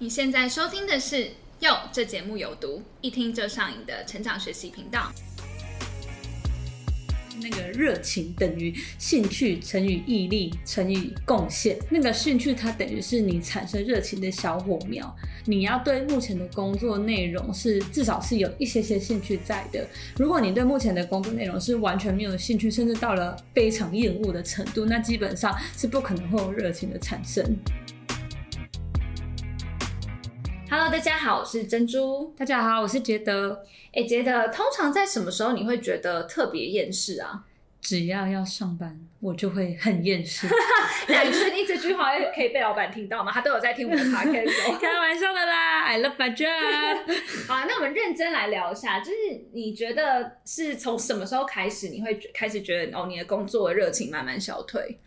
你现在收听的是《哟》，这节目有毒，一听就上瘾的成长学习频道。那个热情等于兴趣乘以毅力乘以贡献。那个兴趣它等于是你产生热情的小火苗。你要对目前的工作内容是至少是有一些些兴趣在的。如果你对目前的工作内容是完全没有兴趣，甚至到了非常厌恶的程度，那基本上是不可能会有热情的产生。Hello，大家好，我是珍珠。大家好，我是杰德。哎，杰德，通常在什么时候你会觉得特别厌世啊？只要要上班，我就会很厌世。那你确定这句话可以被老板听到吗？他都有在听我们的 podcast 哦。开玩笑的啦，I love my job。好，那我们认真来聊一下，就是你觉得是从什么时候开始，你会开始觉得哦，你的工作的热情慢慢消退？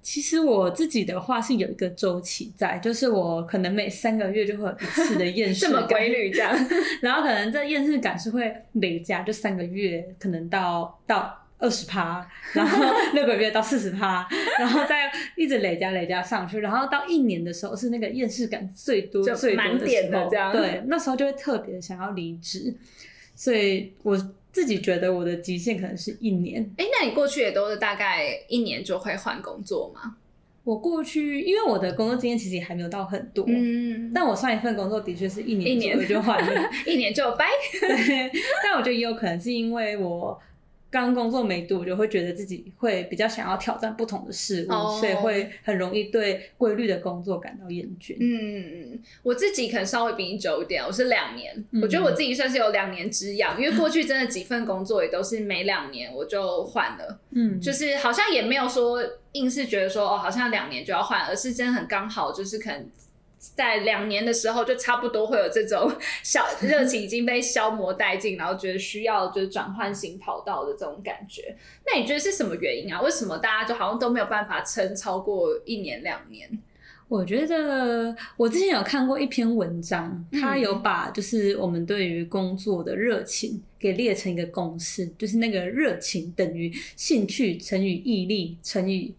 其实我自己的话是有一个周期在，就是我可能每三个月就会有一次的厌世 这感，么规律这样。然后可能这厌世感是会累加，就三个月可能到到二十趴，然后 六个月到四十趴，然后再一直累加累加上去，然后到一年的时候是那个厌世感最多就最多满点时候，的这样对，那时候就会特别想要离职，所以我自己觉得我的极限可能是一年。哎，那你过去也都是大概一年就会换工作吗？我过去因为我的工作经验其实也还没有到很多，嗯，但我上一份工作的确是一年一年我就换了，一年就掰。对，但我觉得也有可能是因为我刚工作没多久，会觉得自己会比较想要挑战不同的事物，哦所以会很容易对规律的工作感到厌倦。嗯，我自己可能稍微比你久一点，我是两年。嗯我觉得我自己算是有两年之痒，因为过去真的几份工作也都是每两年我就换了，嗯，就是好像也没有说硬是觉得说哦，好像两年就要换，而是真的很刚好，就是可能。在两年的时候，就差不多会有这种 小热情已经被消磨殆尽，然后觉得需要就是转换新跑道的这种感觉。那你觉得是什么原因啊？为什么大家就好像都没有办法撑超过一年两年？我觉得我之前有看过一篇文章，嗯它有把就是我们对于工作的热情给列成一个公式，就是那个热情等于兴趣乘以毅力乘以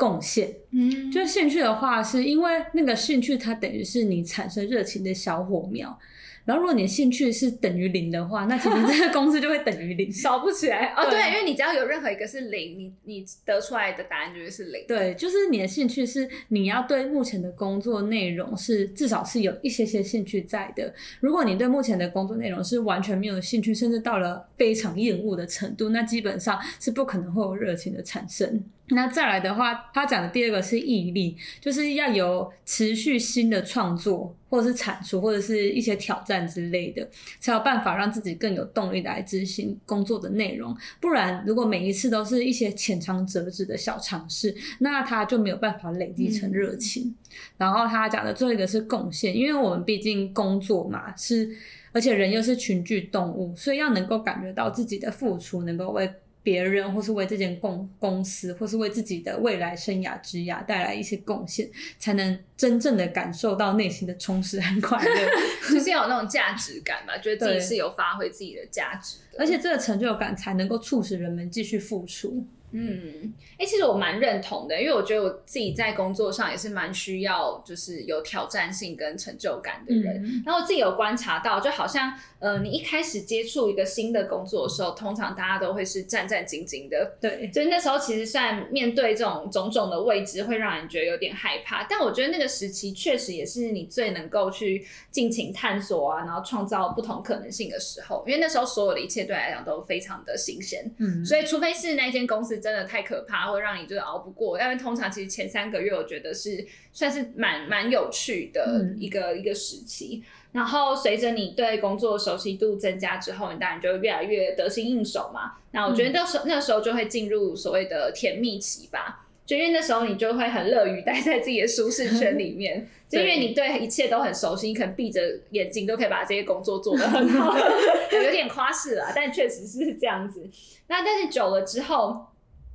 贡献。嗯就是兴趣的话，是因为那个兴趣它等于是你产生热情的小火苗。然后，如果你的兴趣是等于零的话，那其实这个公式就会等于零。少不起来哦，对对，因为你只要有任何一个是零，你你得出来的答案就会是零。对，就是你的兴趣是你要对目前的工作内容是至少是有一些些兴趣在的。如果你对目前的工作内容是完全没有兴趣，甚至到了非常厌恶的程度，那基本上是不可能会有热情的产生。那再来的话，他讲的第二个是毅力，就是要有持续新的创作，或者是产出，或者是一些挑战之类的，才有办法让自己更有动力来执行工作的内容。不然，如果每一次都是一些浅尝辄止的小尝试，那他就没有办法累积成热情。然后他讲的最后一个是贡献，因为我们毕竟工作嘛，是而且人又是群居动物，所以要能够感觉到自己的付出，能够为别人或是为这间公公司，或是为自己的未来生涯之涯带来一些贡献，才能真正的感受到内心的充实和快乐。就是 要有那种价值感吧，觉得自己是有发挥自己的价值的。而且这个成就感才能够促使人们继续付出。嗯，哎、其实我蛮认同的，因为我觉得我自己在工作上也是蛮需要，就是有挑战性跟成就感的人。嗯然后我自己有观察到，就好像呃，你一开始接触一个新的工作的时候，通常大家都会是战战兢兢的，对，就是那时候其实算面对这种种种的未知，会让人觉得有点害怕，但我觉得那个时期确实也是你最能够去尽情探索啊，然后创造不同可能性的时候，因为那时候所有的一切对你来讲都非常的新鲜。嗯，所以，除非是那间公司真的太可怕，会让你就是熬不过。因为通常其实前三个月，我觉得是算是蛮蛮有趣的嗯一个、一个时期。然后随着你对工作熟悉度增加之后，你当然就会越来越得心应手嘛。那我觉得那时候、那时候就会进入所谓的甜蜜期吧。就因为那时候你就会很乐于待在自己的舒适圈里面，就因为你对一切都很熟悉，你可能闭着眼睛都可以把这些工作做得很好，有点夸饰了，但确实是这样子。那但是久了之后，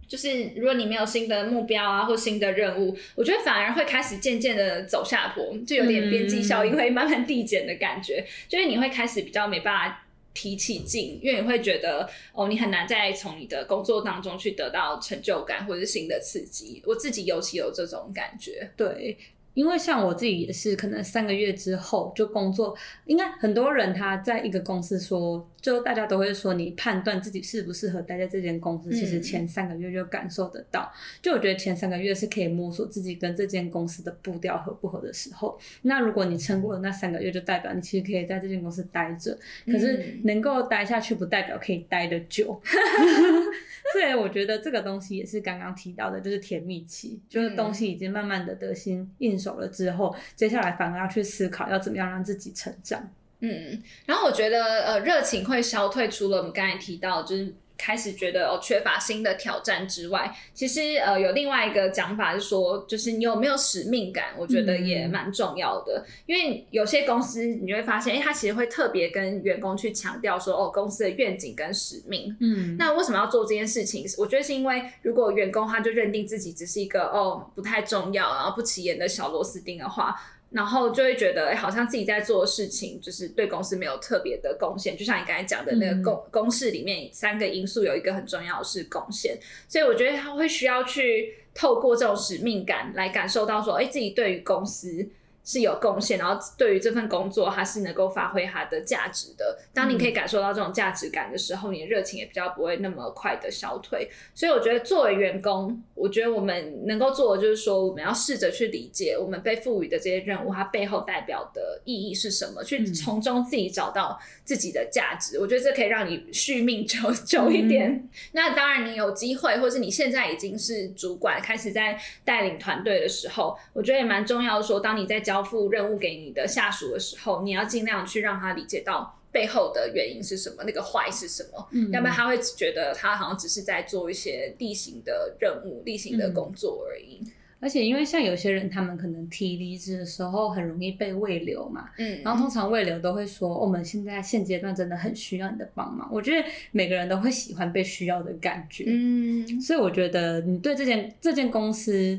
就是如果你没有新的目标啊，或新的任务，我觉得反而会开始渐渐的走下坡，就有点边际效应会慢慢递减的感觉，就是你会开始比较没办法。提起劲，因为你会觉得哦，你很难再从你的工作当中去得到成就感或者是新的刺激。我自己尤其有这种感觉。对，因为像我自己也是，可能三个月之后就工作，应该很多人他在一个公司说，就大家都会说，你判断自己适不适合待在这间公司，其实前三个月就感受得到。就我觉得前三个月是可以摸索自己跟这间公司的步调合不合的时候。那如果你撑过了那三个月，就代表你其实可以在这间公司待着。可是能够待下去，不代表可以待得久。所以我觉得这个东西也是刚刚提到的，就是甜蜜期，就是东西已经慢慢的得心应手了之后，接下来反而要去思考要怎么样让自己成长。嗯，然后我觉得呃热情会消退，除了我们刚才提到就是。开始觉得哦缺乏新的挑战之外，其实呃有另外一个讲法是说，就是你有没有使命感，我觉得也蛮重要的。因为有些公司你会发现，哎，他其实会特别跟员工去强调说，哦，公司的愿景跟使命。嗯，那为什么要做这件事情？我觉得是因为如果员工他就认定自己只是一个哦不太重要，然后不起眼的小螺丝钉的话。然后就会觉得，哎，好像自己在做的事情就是对公司没有特别的贡献。就像你刚才讲的那个公公式里面，三个因素有一个很重要是贡献，所以我觉得他会需要去透过这种使命感来感受到说，哎，自己对于公司。是有贡献，然后对于这份工作，它是能够发挥它的价值的。当你可以感受到这种价值感的时候，你的热情也比较不会那么快的消退。所以我觉得作为员工，我觉得我们能够做的就是说，我们要试着去理解我们被赋予的这些任务，它背后代表的意义是什么，去从中自己找到自己的价值。我觉得这可以让你续命久久 一点。那当然，你有机会，或是你现在已经是主管，开始在带领团队的时候，我觉得也蛮重要的。说，当你在教交付任务给你的下属的时候，你要尽量去让他理解到背后的原因是什么，那个坏是什么，要不然他会觉得他好像只是在做一些例行的任务、例行的工作而已。而且，因为像有些人，他们可能提离职的时候很容易被未留嘛，嗯，然后通常未留都会说，我们现在现阶段真的很需要你的帮忙。我觉得每个人都会喜欢被需要的感觉，嗯，所以我觉得你对这件这件公司，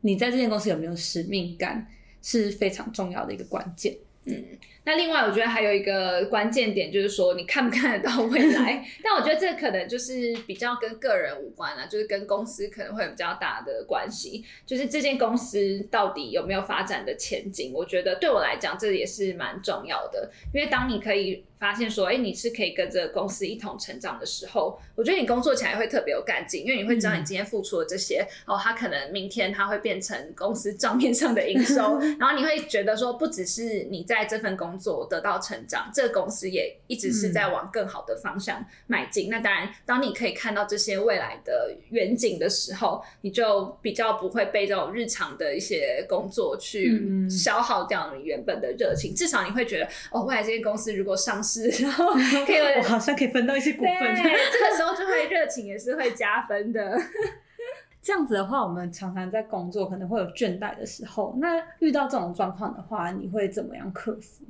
你在这件公司有没有使命感？是非常重要的一个关键。嗯，那另外我觉得还有一个关键点，就是说你看不看得到未来。但我觉得这可能就是比较跟个人无关了，就是跟公司可能会有比较大的关系。就是这间公司到底有没有发展的前景？我觉得对我来讲，这也是蛮重要的。因为当你可以。发现说，哎，你是可以跟着公司一同成长的时候，我觉得你工作起来会特别有干劲，因为你会知道你今天付出的这些，哦，他可能明天他会变成公司账面上的营收，然后你会觉得说，不只是你在这份工作得到成长，这个公司也一直是在往更好的方向迈进。那当然，当你可以看到这些未来的远景的时候，你就比较不会被这种日常的一些工作去消耗掉你原本的热情。至少你会觉得，哦，未来这些公司如果上是，然后可以，我好像可以分到一些股份。对，这个时候就会热情也是会加分的。这样子的话，我们常常在工作可能会有倦怠的时候。那遇到这种状况的话，你会怎么样克服？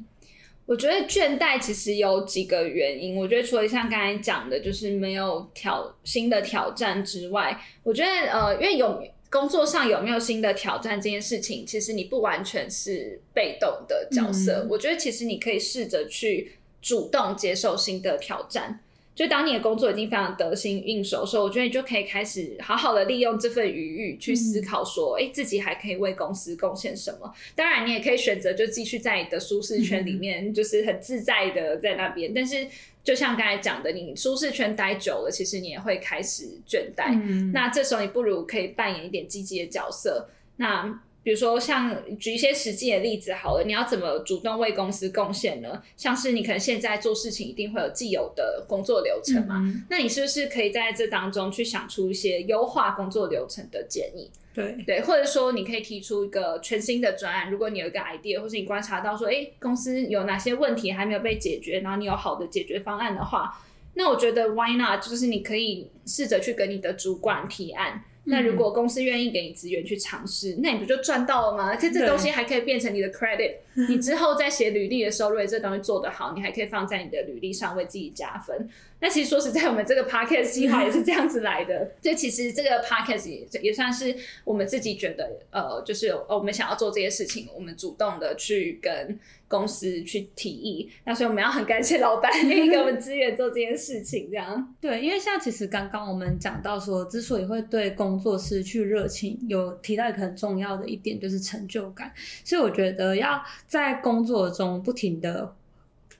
我觉得倦怠其实有几个原因。我觉得除了像刚才讲的，就是没有挑新的挑战之外，我觉得呃，因为有。工作上有没有新的挑战这件事情，其实你不完全是被动的角色。我觉得其实你可以试着去主动接受新的挑战。就当你的工作已经非常得心应手的时候，我觉得你就可以开始好好的利用这份余裕去思考，说，哎，自己还可以为公司贡献什么。当然，你也可以选择就继续在你的舒适圈里面，就是很自在的在那边。但是，就像刚才讲的，你舒适圈待久了，其实你也会开始倦怠。那这时候，你不如可以扮演一点积极的角色。那比如说，像举一些实际的例子好了，你要怎么主动为公司贡献呢？像是你可能现在做事情一定会有既有的工作流程嘛，那你是不是可以在这当中去想出一些优化工作流程的建议？对对，或者说你可以提出一个全新的专案，如果你有一个 idea，或是你观察到说，哎，公司有哪些问题还没有被解决，然后你有好的解决方案的话，那我觉得 why not？就是你可以试着去跟你的主管提案。那如果公司愿意给你资源去尝试，那你不就赚到了吗？而且这东西还可以变成你的 credit，你之后在写履历的时候，如果这东西做得好，你还可以放在你的履历上为自己加分。那其实说实在，我们这个 podcast 计划也是这样子来的。就其实这个 podcast 也也算是我们自己觉得，呃，就是呃，我们想要做这些事情，我们主动的去跟公司去提议。那所以我们要很感谢老板愿意给我们资源做这件事情，这样。对，因为像其实刚刚我们讲到说，之所以会对工工作失去热情，有提到一个很重要的一点就是成就感。所以我觉得要在工作中不停的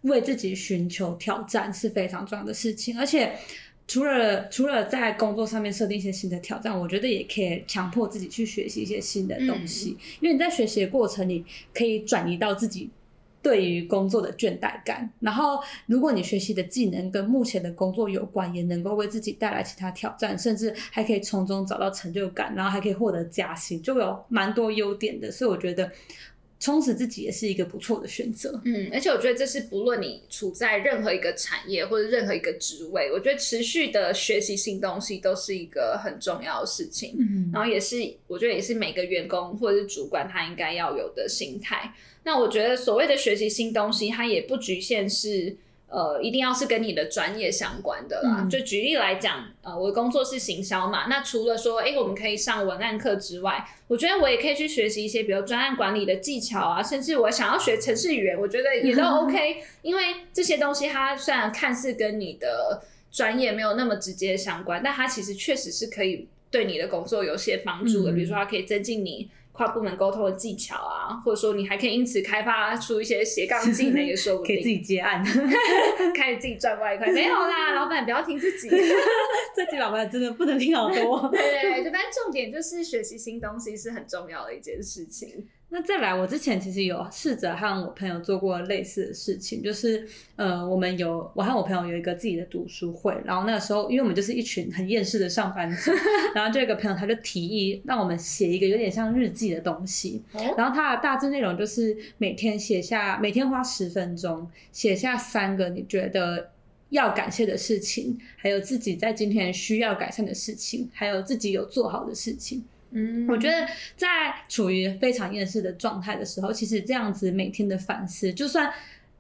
为自己寻求挑战是非常重要的事情，而且。除了除了在工作上面设定一些新的挑战，我觉得也可以强迫自己去学习一些新的东西，因为你在学习的过程里可以转移到自己对于工作的倦怠感。然后，如果你学习的技能跟目前的工作有关，也能够为自己带来其他挑战，甚至还可以从中找到成就感，然后还可以获得加薪，就有蛮多优点的。所以我觉得。充实自己也是一个不错的选择。嗯，而且我觉得这是不论你处在任何一个产业或者任何一个职位，我觉得持续的学习新东西都是一个很重要的事情。嗯，然后也是我觉得也是每个员工或者是主管他应该要有的心态。那我觉得所谓的学习新东西，它也不局限是。呃，一定要是跟你的专业相关的啦。就举例来讲，呃，我的工作是行销嘛，那除了说，哎，我们可以上文案课之外，我觉得我也可以去学习一些，比如专案管理的技巧啊，甚至我想要学程式语言，我觉得也都 OK。因为这些东西它虽然看似跟你的专业没有那么直接相关，但它其实确实是可以对你的工作有些帮助的。比如说，它可以增进你。跨部门沟通的技巧啊，或者说你还可以因此开发出一些斜杠技能，也说不 定。可以自己接案，开始自己赚外快。没有啦，老板不要听自己，自己老板真的不能听好多。对对对，反正重点就是学习新东西是很重要的一件事情。那再来，我之前其实有试着和我朋友做过类似的事情，就是呃，我们有我和我朋友有一个自己的读书会，然后那个时候，因为我们就是一群很厌世的上班族，然后这个朋友他就提议让我们写一个有点像日记的东西，然后它的大致内容就是每天写下，每天花十分钟写下三个你觉得要感谢的事情，还有自己在今天需要改善的事情，还有自己有做好的事情。嗯，我觉得在处于非常厌世的状态的时候，其实这样子每天的反思，就算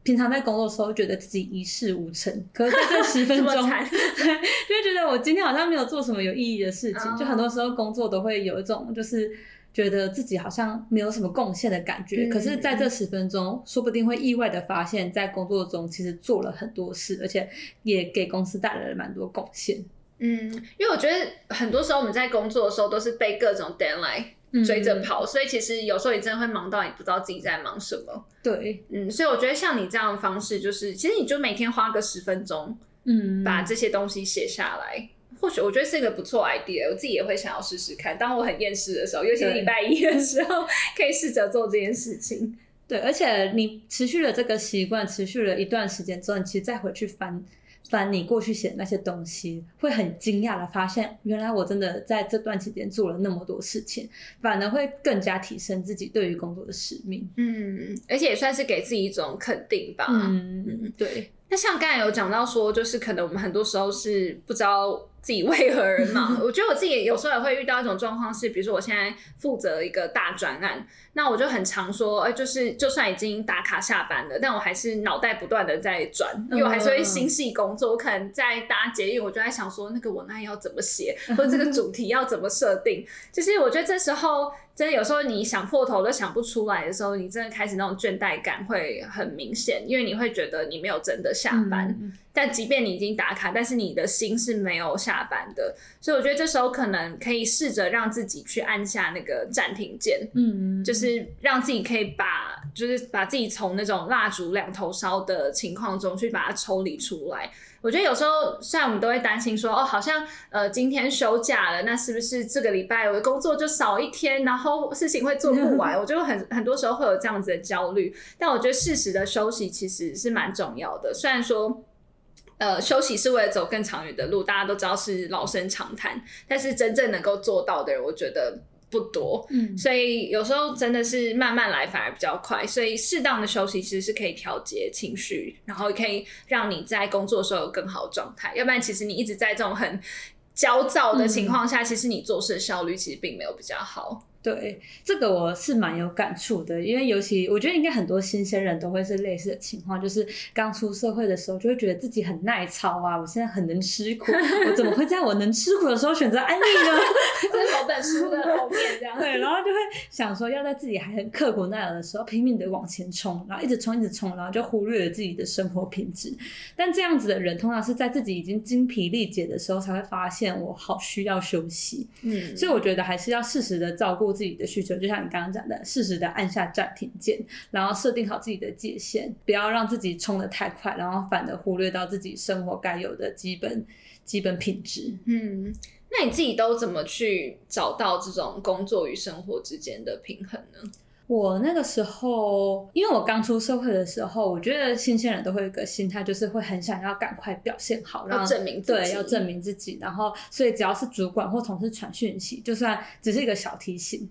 平常在工作的时候觉得自己一事无成，可是在这十分钟，对，就觉得我今天好像没有做什么有意义的事情。就很多时候工作都会有一种就是觉得自己好像没有什么贡献的感觉。可是在这十分钟，说不定会意外的发现，在工作中其实做了很多事，而且也给公司带来了蛮多贡献。嗯，因为我觉得很多时候我们在工作的时候都是被各种 deadline 追着跑，所以其实有时候你真的会忙到你不知道自己在忙什么。对，嗯，所以我觉得像你这样的方式，就是其实你就每天花个十分钟，嗯，把这些东西写下来，或许我觉得是一个不错 idea，我自己也会想要试试看。当我很厌世的时候，尤其是礼拜一的时候，可以试着做这件事情。对，而且你持续了这个习惯，持续了一段时间之后，你其实再回去翻。翻你过去写的那些东西，会很惊讶的发现，原来我真的在这段期间做了那么多事情，反而会更加提升自己对于工作的使命。嗯，而且也算是给自己一种肯定吧。嗯，对。那像刚才有讲到说，就是可能我们很多时候是不知道。自己为何而 忙？我觉得我自己有时候也会遇到一种状况，是比如说我现在负责一个大专案，那我就很常说，哎，就是就算已经打卡下班了，但我还是脑袋不断的在转，因为我还是会心系工作。我可能在搭捷运，我就在想说，那个文案要怎么写，或者这个 主题要怎么设定。就是我觉得这时候。真的有时候你想破头都想不出来的时候，你真的开始那种倦怠感会很明显，因为你会觉得你没有真的下班。但即便你已经打卡，但是你的心是没有下班的。所以我觉得这时候可能可以试着让自己去按下那个暂停键，嗯，就是让自己可以把，就是把自己从那种蜡烛两头烧的情况中去把它抽离出来。我觉得有时候，虽然我们都会担心说，哦，好像呃今天休假了，那是不是这个礼拜我的工作就少一天，然后事情会做不完？我就很很多时候会有这样子的焦虑。但我觉得适时的休息其实是蛮重要的。虽然说，呃，休息是为了走更长远的路，大家都知道是老生常谈，但是真正能够做到的人，我觉得。不多，嗯，所以有时候真的是慢慢来反而比较快，所以适当的休息其实是可以调节情绪，然后可以让你在工作的时候有更好的状态。要不然，其实你一直在这种很焦躁的情况下，其实你做事的效率其实并没有比较好。对，这个我是蛮有感触的，因为尤其我觉得应该很多新鲜人都会是类似的情况，就是刚出社会的时候就会觉得自己很耐操啊，我现在很能吃苦，我怎么会在我能吃苦的时候选择安逸呢？这是某本书的后面这样。对，然后就会想说要在自己还很刻苦耐劳的时候拼命的往前冲，然后一直冲一直冲，然后就忽略了自己的生活品质。但这样子的人通常是在自己已经精疲力竭的时候才会发现我好需要休息。嗯，所以我觉得还是要适时的照顾自己的需求，就像你刚刚讲的，适时的按下暂停键，然后设定好自己的界限，不要让自己冲得太快，然后反而忽略到自己生活该有的基本基本品质。嗯，那你自己都怎么去找到这种工作与生活之间的平衡呢？我那个时候，因为我刚出社会的时候，我觉得新鲜人都会有一个心态，就是会很想要赶快表现好，然后证明自己对，要证明自己。然后，所以只要是主管或同事传讯息，就算只是一个小提醒，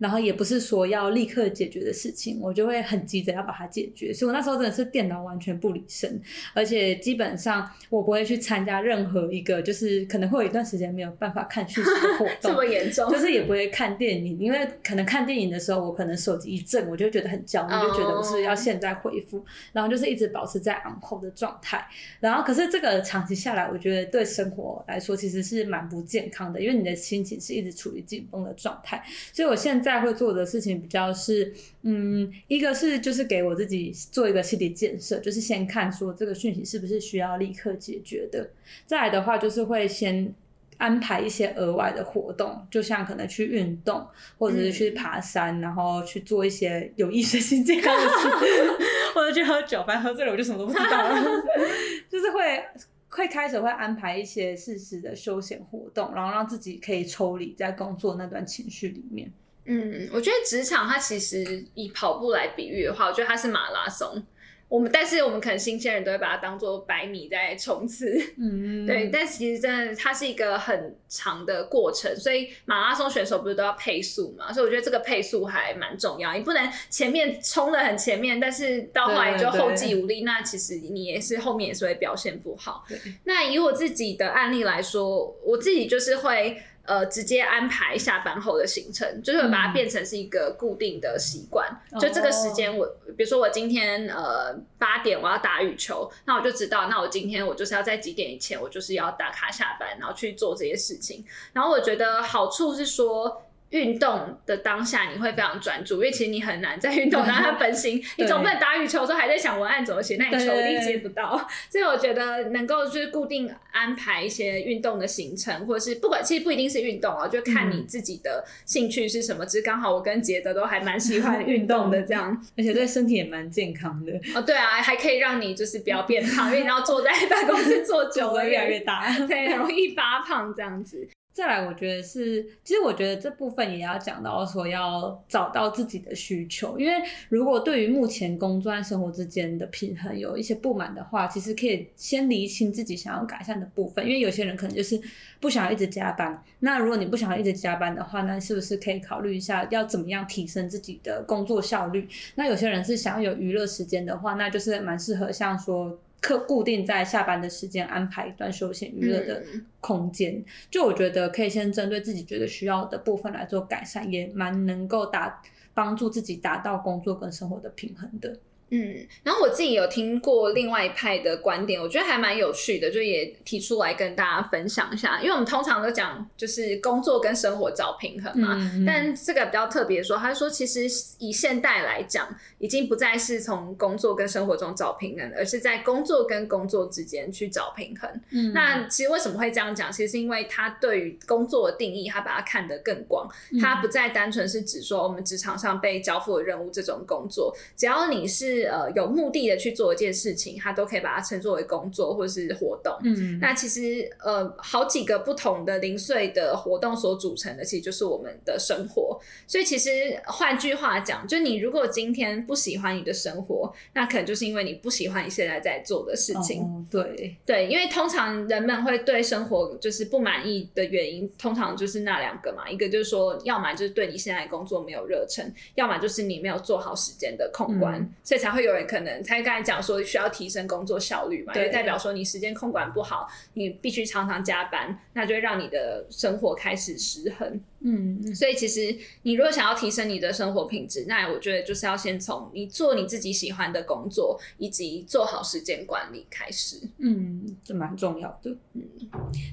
然后也不是说要立刻解决的事情，我就会很急着要把它解决。所以我那时候真的是电脑完全不离身，而且基本上我不会去参加任何一个就是可能会有一段时间没有办法看讯息的活动，这么严重？就是也不会看电影，因为可能看电影的时候，我可能手机一震，我就觉得很焦虑，就觉得我是要现在回复，然后就是一直保持在 on hold 的状态。然后可是这个长期下来，我觉得对生活来说其实是蛮不健康的，因为你的心情是一直处于紧绷的状态。所以我现在会做的事情比较是，嗯，一个是就是给我自己做一个心理建设，就是先看说这个讯息是不是需要立刻解决的。再来的话，就是会先。安排一些额外的活动，就像可能去运动，或者是去爬山，然后去做一些有益身心健康的事，或者去喝酒。反正喝醉了我就什么都不知道了，就是会会开始会安排一些适时的休闲活动，然后让自己可以抽离在工作那段情绪里面。嗯，我觉得职场它其实以跑步来比喻的话，我觉得它是马拉松。我们但是我们可能新鲜人都会把它当做百米在冲刺，嗯，对。但其实真的它是一个很长的过程，所以马拉松选手不是都要配速嘛？所以我觉得这个配速还蛮重要。你不能前面冲的很前面，但是到后来就后继无力，那其实你也是后面也是会表现不好。那以我自己的案例来说，我自己就是会。呃，直接安排下班后的行程，就是把它变成是一个固定的习惯。就这个时间，我比如说我今天呃八点我要打羽球，那我就知道，那我今天我就是要在几点以前，我就是要打卡下班，然后去做这些事情。然后我觉得好处是说。运动的当下，你会非常专注，因为其实你很难在运动 当下分心。你总不能打羽球的时候还在想文案怎么写，那你球一定接不到。所以我觉得能够就是固定安排一些运动的行程，或者是不管其实不一定是运动哦，就看你自己的兴趣是什么。只是刚好我跟杰德都还蛮喜欢运动的，这样，而且对身体也蛮健康的。哦，对啊，还可以让你就是不要变胖，因为你要坐在办公室坐久了越来越大，对，很容易发胖这样子。再来，我觉得是，其实我觉得这部分也要讲到说，要找到自己的需求。因为如果对于目前工作和生活之间的平衡有一些不满的话，其实可以先厘清自己想要改善的部分。因为有些人可能就是不想要一直加班。那如果你不想要一直加班的话，那是不是可以考虑一下要怎么样提升自己的工作效率？那有些人是想要有娱乐时间的话，那就是蛮适合像说。刻固定在下班的时间安排一段休闲娱乐的空间，就我觉得可以先针对自己觉得需要的部分来做改善，也蛮能够达帮助自己达到工作跟生活的平衡的。嗯，然后我自己有听过另外一派的观点，我觉得还蛮有趣的，就也提出来跟大家分享一下。因为我们通常都讲就是工作跟生活找平衡嘛，但这个比较特别说，他说其实以现代来讲，已经不再是从工作跟生活中找平衡，而是在工作跟工作之间去找平衡。嗯，那其实为什么会这样讲？其实是因为他对于工作的定义，他把它看得更广，他不再单纯是指说我们职场上被交付的任务这种工作，只要你是。呃，有目的的去做一件事情，他都可以把它称作为工作或者是活动。嗯，那其实呃，好几个不同的零碎的活动所组成的，其实就是我们的生活。所以其实换句话讲，就你如果今天不喜欢你的生活，那可能就是因为你不喜欢你现在在做的事情。哦，对对，因为通常人们会对生活就是不满意的原因，通常就是那两个嘛，一个就是说，要么就是对你现在工作没有热忱，要么就是你没有做好时间的控管，所以才。才会有人可能他刚才讲说需要提升工作效率嘛，因为代表说你时间控管不好，你必须常常加班，那就会让你的生活开始失衡。嗯，所以其实你如果想要提升你的生活品质，那我觉得就是要先从你做你自己喜欢的工作，以及做好时间管理开始。嗯，这蛮重要的。嗯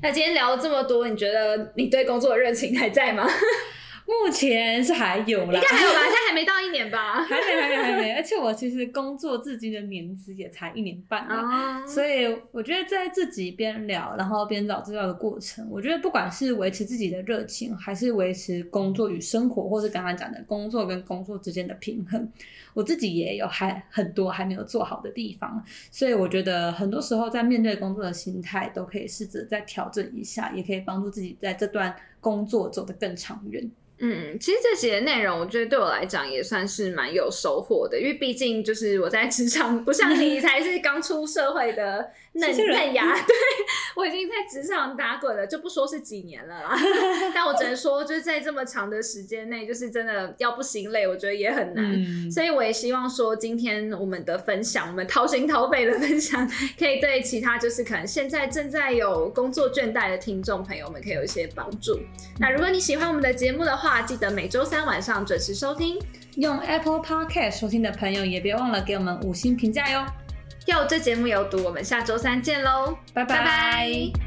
那今天聊了这么多，你觉得你对工作的热情还在吗？目前是还有啦，应该还有吧，现在还没到一年吧？而且我其实工作至今的年资也才一年半啊，哦，所以我觉得在自己边聊，然后边找资料的过程，我觉得不管是维持自己的热情，还是维持工作与生活，或是刚刚讲的工作跟工作之间的平衡，我自己也有还很多还没有做好的地方。所以我觉得很多时候在面对工作的心态，都可以试着再调整一下，也可以帮助自己在这段工作走得更长远。嗯，其实这集的内容，我觉得对我来讲也算是蛮有收获的，因为毕竟就是我在职场，不像你 才是刚出社会的嫩嫩芽，对我已经在职场打滚了，就不说是几年了啦，但我只能说，就是在这么长的时间内，就是真的要不心累，我觉得也很难。嗯，所以我也希望说，今天我们的分享，我们掏心掏肺的分享，可以对其他就是可能现在正在有工作倦怠的听众朋友们，可以有一些帮助。那如果你喜欢我们的节目的话，记得每周三晚上准时收听。用 Apple Podcast 收听的朋友也别忘了给我们五星评价哟。哟，这节目有毒，我们下周三见喽，拜。拜拜